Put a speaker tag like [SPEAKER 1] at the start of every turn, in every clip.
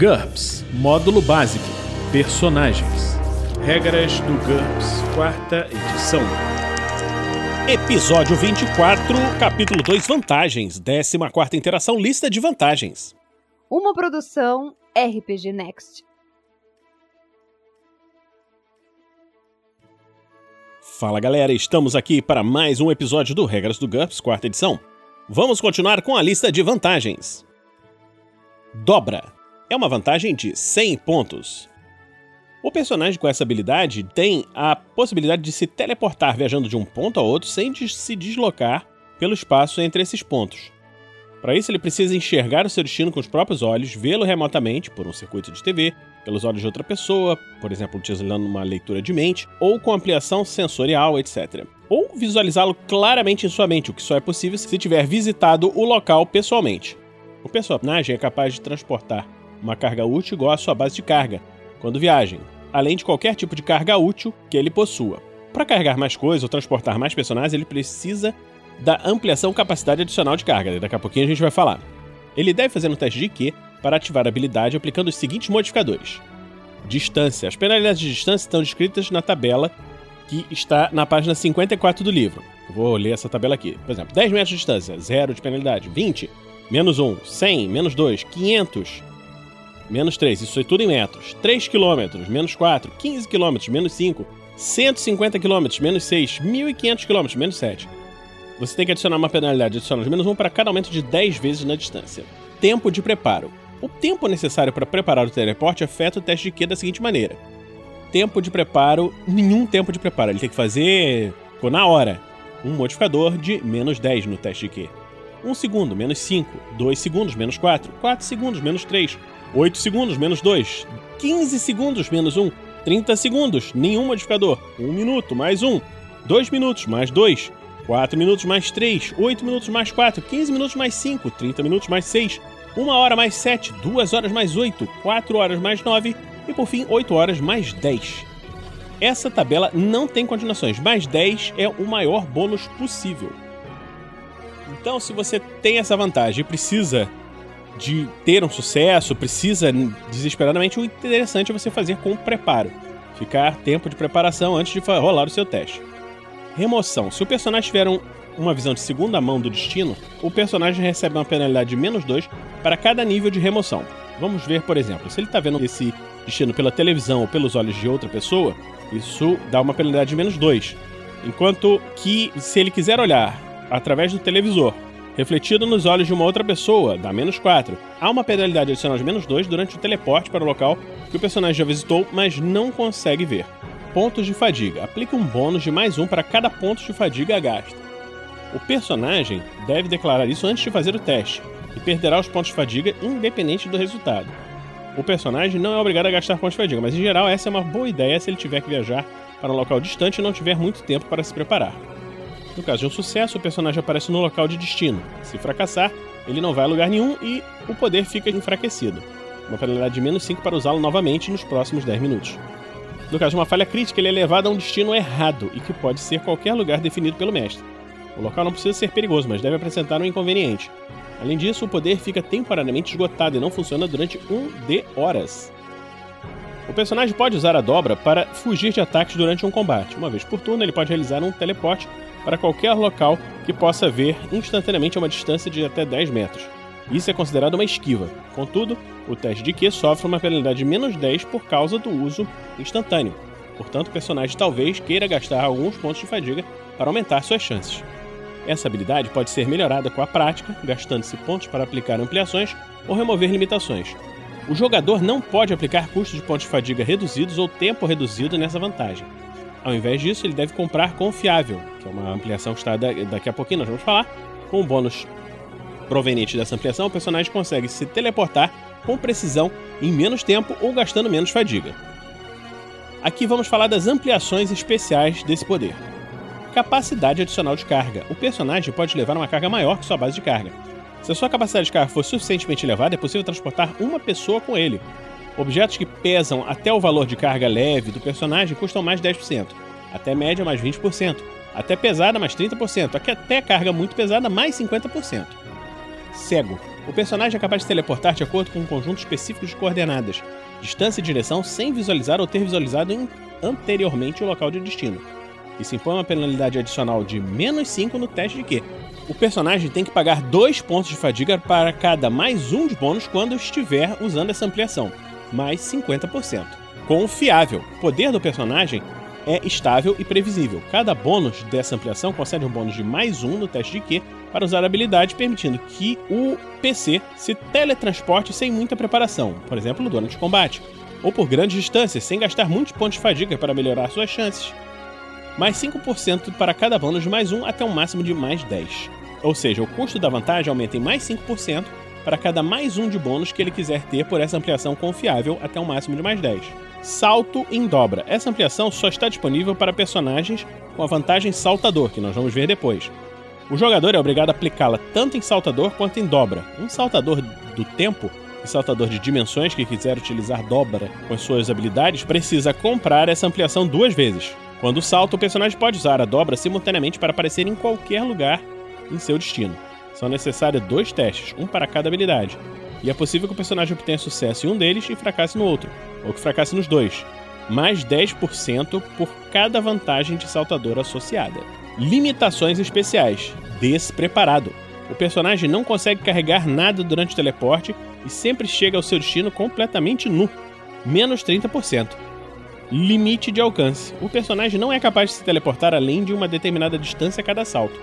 [SPEAKER 1] GURPS Módulo Básico Personagens Regras do GURPS, quarta edição.
[SPEAKER 2] Episódio 24, capítulo 2 Vantagens, 14 interação, lista de vantagens.
[SPEAKER 3] Uma produção RPG Next.
[SPEAKER 2] Fala galera, estamos aqui para mais um episódio do Regras do GURPS, quarta edição. Vamos continuar com a lista de vantagens. Dobra é uma vantagem de 100 pontos. O personagem com essa habilidade tem a possibilidade de se teleportar viajando de um ponto a outro sem de se deslocar pelo espaço entre esses pontos. Para isso, ele precisa enxergar o seu destino com os próprios olhos, vê-lo remotamente por um circuito de TV, pelos olhos de outra pessoa, por exemplo, utilizando uma leitura de mente, ou com ampliação sensorial, etc. Ou visualizá-lo claramente em sua mente, o que só é possível se tiver visitado o local pessoalmente. O personagem é capaz de transportar uma carga útil igual à sua base de carga, quando viajem, além de qualquer tipo de carga útil que ele possua. Para carregar mais coisas ou transportar mais personagens, ele precisa da ampliação capacidade adicional de carga. Daqui a pouquinho a gente vai falar. Ele deve fazer um teste de Q para ativar a habilidade aplicando os seguintes modificadores. Distância. As penalidades de distância estão descritas na tabela que está na página 54 do livro. vou ler essa tabela aqui. Por exemplo, 10 metros de distância, 0 de penalidade. 20, menos 1. 100, menos 2. 500, menos 3, isso é tudo em metros. 3 km, menos 4, 15 km, menos 5, 150 km, menos 6, 1.500 km, menos 7. Você tem que adicionar uma penalidade adicional de menos 1 para cada aumento de 10 vezes na distância. Tempo de preparo. O tempo necessário para preparar o teleporte afeta o teste de Q da seguinte maneira. Tempo de preparo, nenhum tempo de preparo. Ele tem que fazer na hora. Um modificador de menos 10 no teste de Q. 1 segundo, menos 5. 2 segundos, menos 4. 4 segundos, menos 3. 8 segundos, menos 2. 15 segundos, menos 1. 30 segundos, nenhum modificador. 1 minuto, mais 1. 2 minutos, mais 2. 4 minutos, mais 3. 8 minutos, mais 4. 15 minutos, mais 5. 30 minutos, mais 6. 1 hora, mais 7. 2 horas, mais 8. 4 horas, mais 9. E por fim, 8 horas, mais 10. Essa tabela não tem continuações, mais 10 é o maior bônus possível. Então, se você tem essa vantagem e precisa de ter um sucesso, precisa desesperadamente, o interessante é você fazer com preparo. Ficar tempo de preparação antes de rolar o seu teste. Remoção. Se o personagem tiver um, uma visão de segunda mão do destino, o personagem recebe uma penalidade de menos 2 para cada nível de remoção. Vamos ver, por exemplo, se ele está vendo esse destino pela televisão ou pelos olhos de outra pessoa, isso dá uma penalidade de menos 2. Enquanto que, se ele quiser olhar através do televisor refletido nos olhos de uma outra pessoa, dá menos 4. Há uma penalidade adicional de menos 2 durante o teleporte para o local que o personagem já visitou, mas não consegue ver. Pontos de fadiga. Aplique um bônus de mais um para cada ponto de fadiga gasto. O personagem deve declarar isso antes de fazer o teste, e perderá os pontos de fadiga independente do resultado. O personagem não é obrigado a gastar pontos de fadiga, mas em geral essa é uma boa ideia se ele tiver que viajar para um local distante e não tiver muito tempo para se preparar. No caso de um sucesso, o personagem aparece no local de destino. Se fracassar, ele não vai a lugar nenhum e o poder fica enfraquecido. Uma penalidade de menos 5 para usá-lo novamente nos próximos 10 minutos. No caso de uma falha crítica, ele é levado a um destino errado e que pode ser qualquer lugar definido pelo mestre. O local não precisa ser perigoso, mas deve apresentar um inconveniente. Além disso, o poder fica temporariamente esgotado e não funciona durante um de horas. O personagem pode usar a dobra para fugir de ataques durante um combate. Uma vez por turno, ele pode realizar um teleporte para qualquer local que possa ver instantaneamente a uma distância de até 10 metros. Isso é considerado uma esquiva. Contudo, o teste de Q sofre uma penalidade de menos 10 por causa do uso instantâneo. Portanto, o personagem talvez queira gastar alguns pontos de fadiga para aumentar suas chances. Essa habilidade pode ser melhorada com a prática, gastando-se pontos para aplicar ampliações ou remover limitações. O jogador não pode aplicar custos de pontos de fadiga reduzidos ou tempo reduzido nessa vantagem. Ao invés disso, ele deve comprar confiável, que é uma ampliação que está daqui a pouquinho nós vamos falar. Com o bônus proveniente dessa ampliação, o personagem consegue se teleportar com precisão em menos tempo ou gastando menos fadiga. Aqui vamos falar das ampliações especiais desse poder. Capacidade adicional de carga. O personagem pode levar uma carga maior que sua base de carga. Se a sua capacidade de carga for suficientemente elevada, é possível transportar uma pessoa com ele, Objetos que pesam até o valor de carga leve do personagem custam mais 10%, até média mais 20%, até pesada mais 30%, até carga muito pesada mais 50%. Cego. O personagem é capaz de se teleportar de acordo com um conjunto específico de coordenadas, distância e direção, sem visualizar ou ter visualizado anteriormente o local de destino. Isso impõe uma penalidade adicional de menos 5 no teste de Q. O personagem tem que pagar 2 pontos de fadiga para cada mais um de bônus quando estiver usando essa ampliação, mais 50%. Confiável. O poder do personagem é estável e previsível. Cada bônus dessa ampliação concede um bônus de mais um no teste de Q para usar a habilidade, permitindo que o PC se teletransporte sem muita preparação, por exemplo, durante o combate, ou por grandes distâncias, sem gastar muitos pontos de fadiga para melhorar suas chances. Mais 5% para cada bônus de mais um até um máximo de mais 10. Ou seja, o custo da vantagem aumenta em mais 5% para cada mais um de bônus que ele quiser ter por essa ampliação confiável até um máximo de mais 10. Salto em dobra. Essa ampliação só está disponível para personagens com a vantagem saltador, que nós vamos ver depois. O jogador é obrigado a aplicá-la tanto em saltador quanto em dobra. Um saltador do tempo e saltador de dimensões que quiser utilizar dobra com as suas habilidades precisa comprar essa ampliação duas vezes. Quando salta, o personagem pode usar a dobra simultaneamente para aparecer em qualquer lugar em seu destino. São necessários dois testes, um para cada habilidade. E é possível que o personagem obtenha sucesso em um deles e fracasse no outro, ou que fracasse nos dois. Mais 10% por cada vantagem de saltador associada. Limitações especiais. Despreparado. O personagem não consegue carregar nada durante o teleporte e sempre chega ao seu destino completamente nu. Menos 30%. Limite de alcance. O personagem não é capaz de se teleportar além de uma determinada distância a cada salto.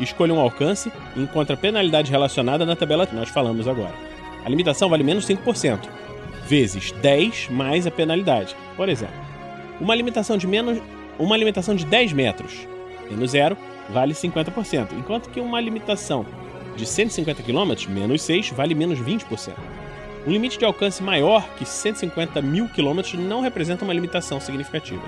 [SPEAKER 2] Escolha um alcance e encontra a penalidade relacionada na tabela que nós falamos agora. A limitação vale menos 5%, vezes 10 mais a penalidade. Por exemplo, uma limitação de menos uma limitação de 10 metros, menos 0, vale 50%, enquanto que uma limitação de 150 km, menos 6, vale menos 20%. Um limite de alcance maior que 150 mil km não representa uma limitação significativa.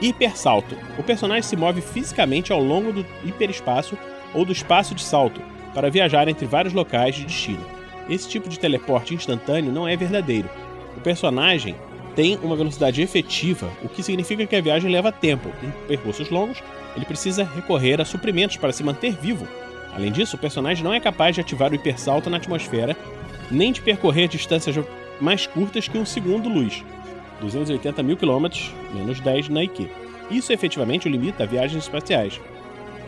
[SPEAKER 2] Hipersalto. O personagem se move fisicamente ao longo do hiperespaço ou do espaço de salto para viajar entre vários locais de destino. Esse tipo de teleporte instantâneo não é verdadeiro. O personagem tem uma velocidade efetiva, o que significa que a viagem leva tempo. Em percursos longos, ele precisa recorrer a suprimentos para se manter vivo. Além disso, o personagem não é capaz de ativar o hipersalto na atmosfera, nem de percorrer distâncias mais curtas que um segundo luz. 280 mil quilômetros, menos 10 na. Isso efetivamente o limita a viagens espaciais.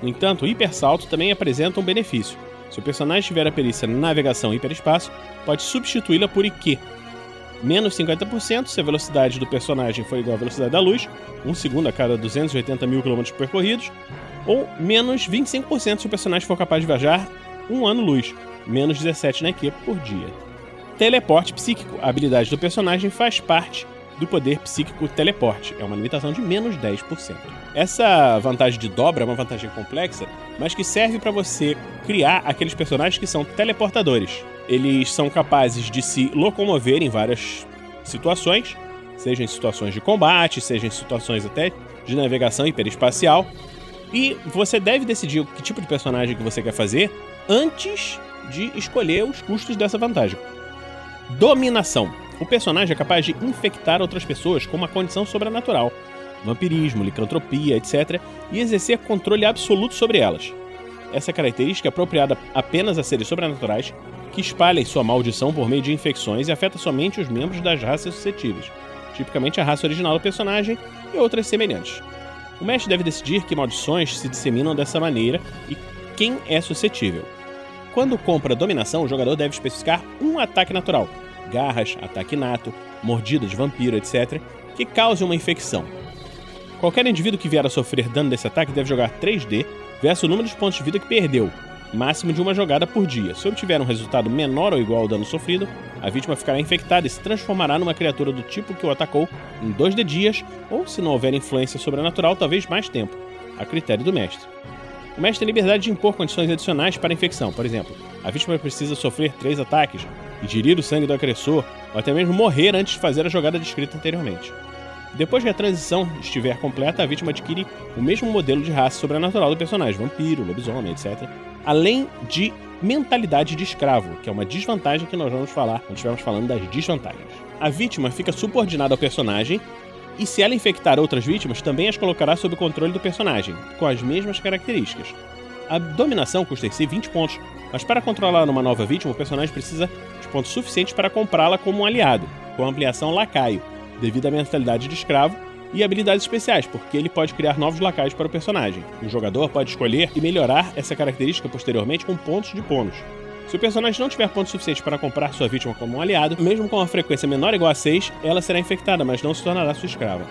[SPEAKER 2] No entanto, o hipersalto também apresenta um benefício. Se o personagem tiver a perícia na navegação hiperespaço, pode substituí-la por IQ. Menos 50% se a velocidade do personagem for igual à velocidade da luz, 1 segundo a cada 280 mil quilômetros percorridos, ou menos 25% se o personagem for capaz de viajar um ano-luz, menos 17 na IQ por dia. Teleporte psíquico. A habilidade do personagem faz parte do poder psíquico teleporte. É uma limitação de menos 10%. Essa vantagem de dobra é uma vantagem complexa, mas que serve para você criar aqueles personagens que são teleportadores. Eles são capazes de se locomover em várias situações, seja em situações de combate, seja em situações até de navegação hiperespacial. E você deve decidir que tipo de personagem que você quer fazer antes de escolher os custos dessa vantagem. Dominação. O personagem é capaz de infectar outras pessoas com uma condição sobrenatural, vampirismo, licantropia, etc., e exercer controle absoluto sobre elas. Essa característica é apropriada apenas a seres sobrenaturais que espalhem sua maldição por meio de infecções e afeta somente os membros das raças suscetíveis, tipicamente a raça original do personagem e outras semelhantes. O mestre deve decidir que maldições se disseminam dessa maneira e quem é suscetível. Quando compra dominação, o jogador deve especificar um ataque natural, garras, ataque nato, mordida de vampiro, etc., que cause uma infecção. Qualquer indivíduo que vier a sofrer dano desse ataque deve jogar 3D versus o número de pontos de vida que perdeu, máximo de uma jogada por dia. Se obtiver um resultado menor ou igual ao dano sofrido, a vítima ficará infectada e se transformará numa criatura do tipo que o atacou em 2D dias, ou se não houver influência sobrenatural, talvez mais tempo, a critério do mestre. O mestre tem liberdade de impor condições adicionais para a infecção. Por exemplo, a vítima precisa sofrer três ataques, ingerir o sangue do agressor, ou até mesmo morrer antes de fazer a jogada descrita anteriormente. Depois que a transição estiver completa, a vítima adquire o mesmo modelo de raça sobrenatural do personagem, vampiro, lobisomem, etc. Além de mentalidade de escravo, que é uma desvantagem que nós vamos falar quando estivermos falando das desvantagens. A vítima fica subordinada ao personagem e se ela infectar outras vítimas, também as colocará sob o controle do personagem, com as mesmas características. A dominação custa em si 20 pontos, Mas para controlar uma nova vítima, o personagem precisa pontos suficientes para comprá-la como um aliado, com a ampliação lacaio, devido à mentalidade de escravo e habilidades especiais, porque ele pode criar novos lacaios para o personagem. O jogador pode escolher e melhorar essa característica posteriormente com pontos de bônus. Se o personagem não tiver pontos suficientes para comprar sua vítima como um aliado, mesmo com uma frequência menor ou igual a 6, ela será infectada, mas não se tornará sua escrava.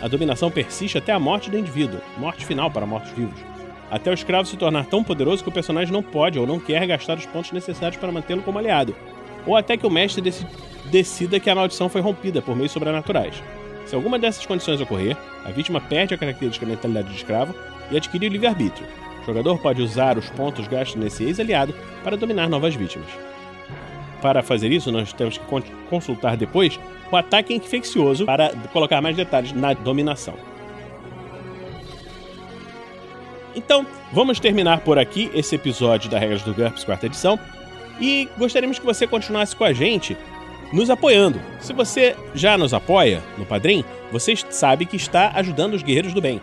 [SPEAKER 2] A dominação persiste até a morte do indivíduo, morte final para mortos-vivos. Até o escravo se tornar tão poderoso que o personagem não pode ou não quer gastar os pontos necessários para mantê-lo como aliado, ou até que o mestre decida que a maldição foi rompida por meios sobrenaturais. Se alguma dessas condições ocorrer, a vítima perde a característica mentalidade de escravo e adquire o livre-arbítrio. O jogador pode usar os pontos gastos nesse ex-aliado para dominar novas vítimas. Para fazer isso, nós temos que consultar depois o ataque infeccioso para colocar mais detalhes na dominação. Então, vamos terminar por aqui esse episódio da Regras do GURPS, quarta edição, e gostaríamos que você continuasse com a gente nos apoiando. Se você já nos apoia no Padrim, você sabe que está ajudando os guerreiros do bem.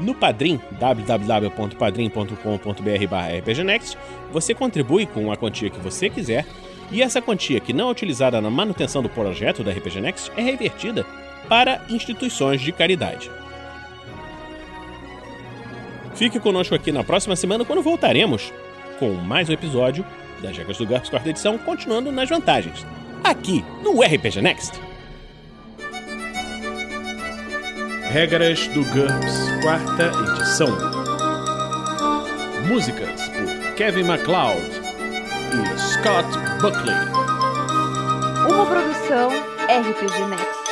[SPEAKER 2] No Padrim, www.padrim.com.br rpgnext, você contribui com a quantia que você quiser e essa quantia que não é utilizada na manutenção do projeto da RPG Next é revertida para instituições de caridade. Fique conosco aqui na próxima semana quando voltaremos com mais um episódio das Regras do GURPS quarta edição, continuando nas vantagens, aqui no RPG Next.
[SPEAKER 1] Regras do GURPS quarta edição. Músicas por Kevin MacLeod e Scott Buckley.
[SPEAKER 3] Uma produção RPG Next.